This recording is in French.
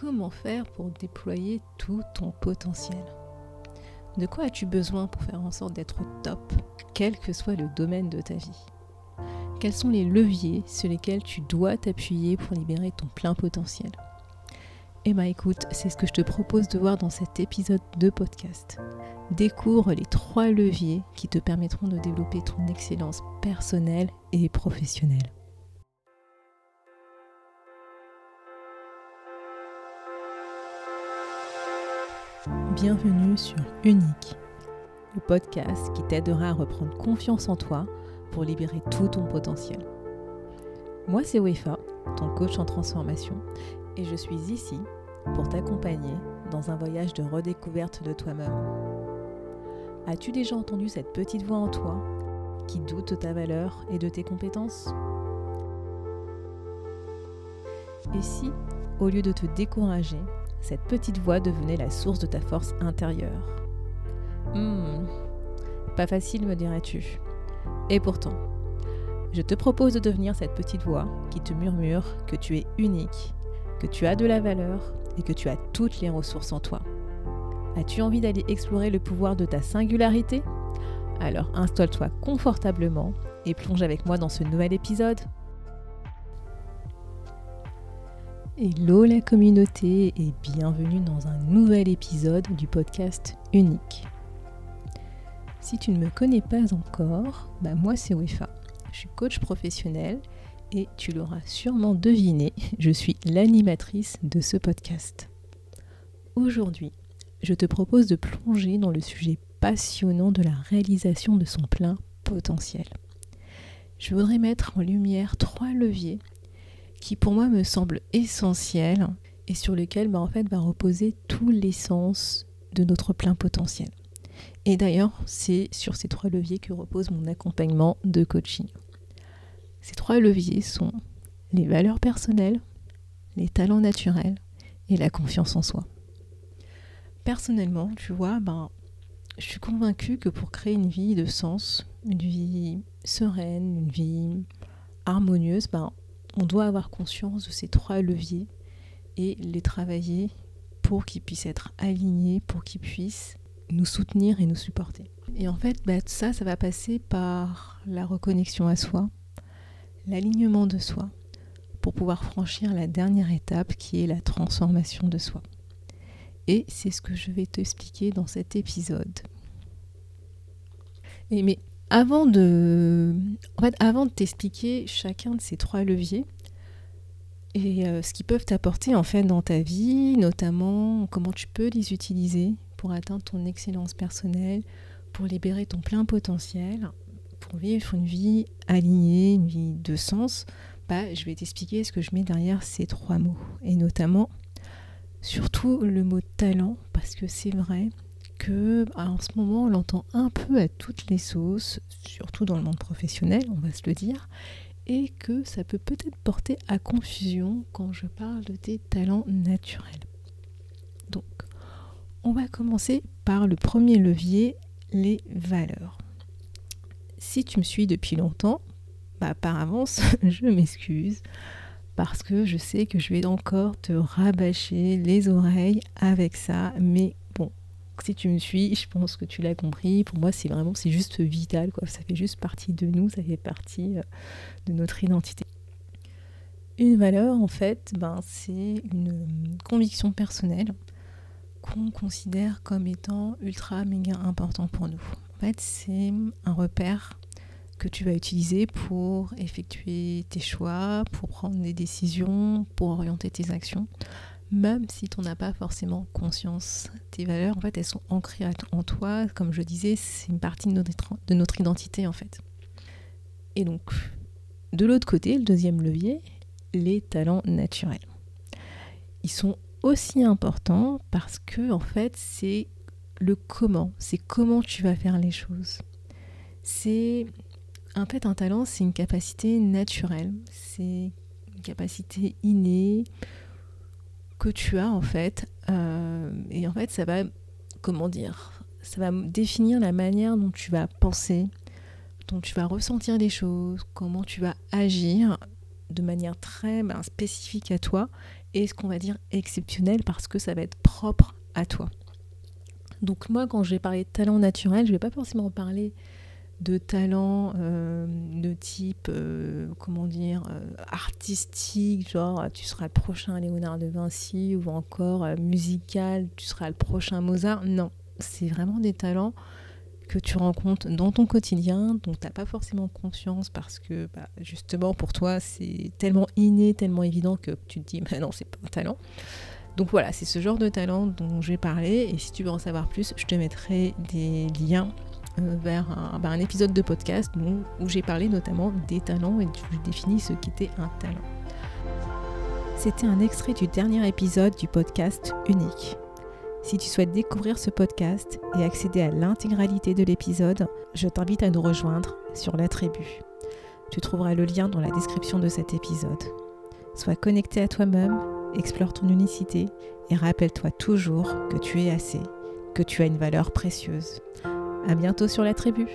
comment faire pour déployer tout ton potentiel De quoi as-tu besoin pour faire en sorte d'être top, quel que soit le domaine de ta vie? Quels sont les leviers sur lesquels tu dois t'appuyer pour libérer ton plein potentiel? Eh bien écoute, c'est ce que je te propose de voir dans cet épisode de podcast. Découvre les trois leviers qui te permettront de développer ton excellence personnelle et professionnelle. Bienvenue sur Unique, le podcast qui t'aidera à reprendre confiance en toi pour libérer tout ton potentiel. Moi, c'est Wefa, ton coach en transformation, et je suis ici pour t'accompagner dans un voyage de redécouverte de toi-même. As-tu déjà entendu cette petite voix en toi qui doute de ta valeur et de tes compétences? Et si, au lieu de te décourager, cette petite voix devenait la source de ta force intérieure. Hmm, pas facile, me dirais-tu. Et pourtant, je te propose de devenir cette petite voix qui te murmure que tu es unique, que tu as de la valeur et que tu as toutes les ressources en toi. As-tu envie d'aller explorer le pouvoir de ta singularité? Alors installe-toi confortablement et plonge avec moi dans ce nouvel épisode. Hello la communauté et bienvenue dans un nouvel épisode du podcast Unique. Si tu ne me connais pas encore, bah moi c'est Wefa. Je suis coach professionnel et tu l'auras sûrement deviné, je suis l'animatrice de ce podcast. Aujourd'hui, je te propose de plonger dans le sujet passionnant de la réalisation de son plein potentiel. Je voudrais mettre en lumière trois leviers qui pour moi me semble essentiel et sur lequel bah, en va reposer tout l'essence de notre plein potentiel. Et d'ailleurs, c'est sur ces trois leviers que repose mon accompagnement de coaching. Ces trois leviers sont les valeurs personnelles, les talents naturels et la confiance en soi. Personnellement, tu vois, ben, je suis convaincue que pour créer une vie de sens, une vie sereine, une vie harmonieuse, ben, on doit avoir conscience de ces trois leviers et les travailler pour qu'ils puissent être alignés, pour qu'ils puissent nous soutenir et nous supporter. Et en fait, bah, ça, ça va passer par la reconnexion à soi, l'alignement de soi, pour pouvoir franchir la dernière étape qui est la transformation de soi. Et c'est ce que je vais t'expliquer dans cet épisode. Avant de, t'expliquer chacun de ces trois leviers et euh, ce qu'ils peuvent t'apporter en fait dans ta vie, notamment comment tu peux les utiliser pour atteindre ton excellence personnelle, pour libérer ton plein potentiel, pour vivre une vie alignée, une vie de sens, bah, je vais t'expliquer ce que je mets derrière ces trois mots. Et notamment, surtout le mot talent, parce que c'est vrai, en ce moment on l'entend un peu à toutes les sauces, surtout dans le monde professionnel, on va se le dire, et que ça peut peut-être porter à confusion quand je parle de tes talents naturels. Donc, on va commencer par le premier levier, les valeurs. Si tu me suis depuis longtemps, bah par avance, je m'excuse parce que je sais que je vais encore te rabâcher les oreilles avec ça, mais si tu me suis, je pense que tu l'as compris. Pour moi, c'est vraiment, c'est juste vital, quoi. Ça fait juste partie de nous, ça fait partie euh, de notre identité. Une valeur, en fait, ben, c'est une conviction personnelle qu'on considère comme étant ultra méga important pour nous. En fait, c'est un repère que tu vas utiliser pour effectuer tes choix, pour prendre des décisions, pour orienter tes actions même si tu n'en as pas forcément conscience. Tes valeurs, en fait, elles sont ancrées en toi. Comme je disais, c'est une partie de notre, de notre identité, en fait. Et donc, de l'autre côté, le deuxième levier, les talents naturels. Ils sont aussi importants parce que, en fait, c'est le comment. C'est comment tu vas faire les choses. C'est. En fait, un talent, c'est une capacité naturelle. C'est une capacité innée que tu as en fait. Euh, et en fait, ça va, comment dire, ça va définir la manière dont tu vas penser, dont tu vas ressentir les choses, comment tu vas agir de manière très ben, spécifique à toi et ce qu'on va dire exceptionnel parce que ça va être propre à toi. Donc moi, quand je vais parler de talent naturel, je ne vais pas forcément parler de talent euh, de type, euh, comment dire, euh, artistique, genre tu seras le prochain Léonard de Vinci, ou encore musical, tu seras le prochain Mozart. Non, c'est vraiment des talents que tu rencontres dans ton quotidien, dont tu n'as pas forcément conscience parce que bah, justement pour toi c'est tellement inné, tellement évident que tu te dis mais non c'est pas un talent. Donc voilà, c'est ce genre de talent dont j'ai parlé et si tu veux en savoir plus, je te mettrai des liens euh, vers bah, un, épisode de podcast où, où j'ai parlé notamment des talents et je définis ce qu'était un talent. C'était un extrait du dernier épisode du podcast Unique. Si tu souhaites découvrir ce podcast et accéder à l'intégralité de l'épisode, je t'invite à nous rejoindre sur la tribu. Tu trouveras le lien dans la description de cet épisode. Sois connecté à toi-même, explore ton unicité et rappelle-toi toujours que tu es assez, que tu as une valeur précieuse. À bientôt sur la tribu.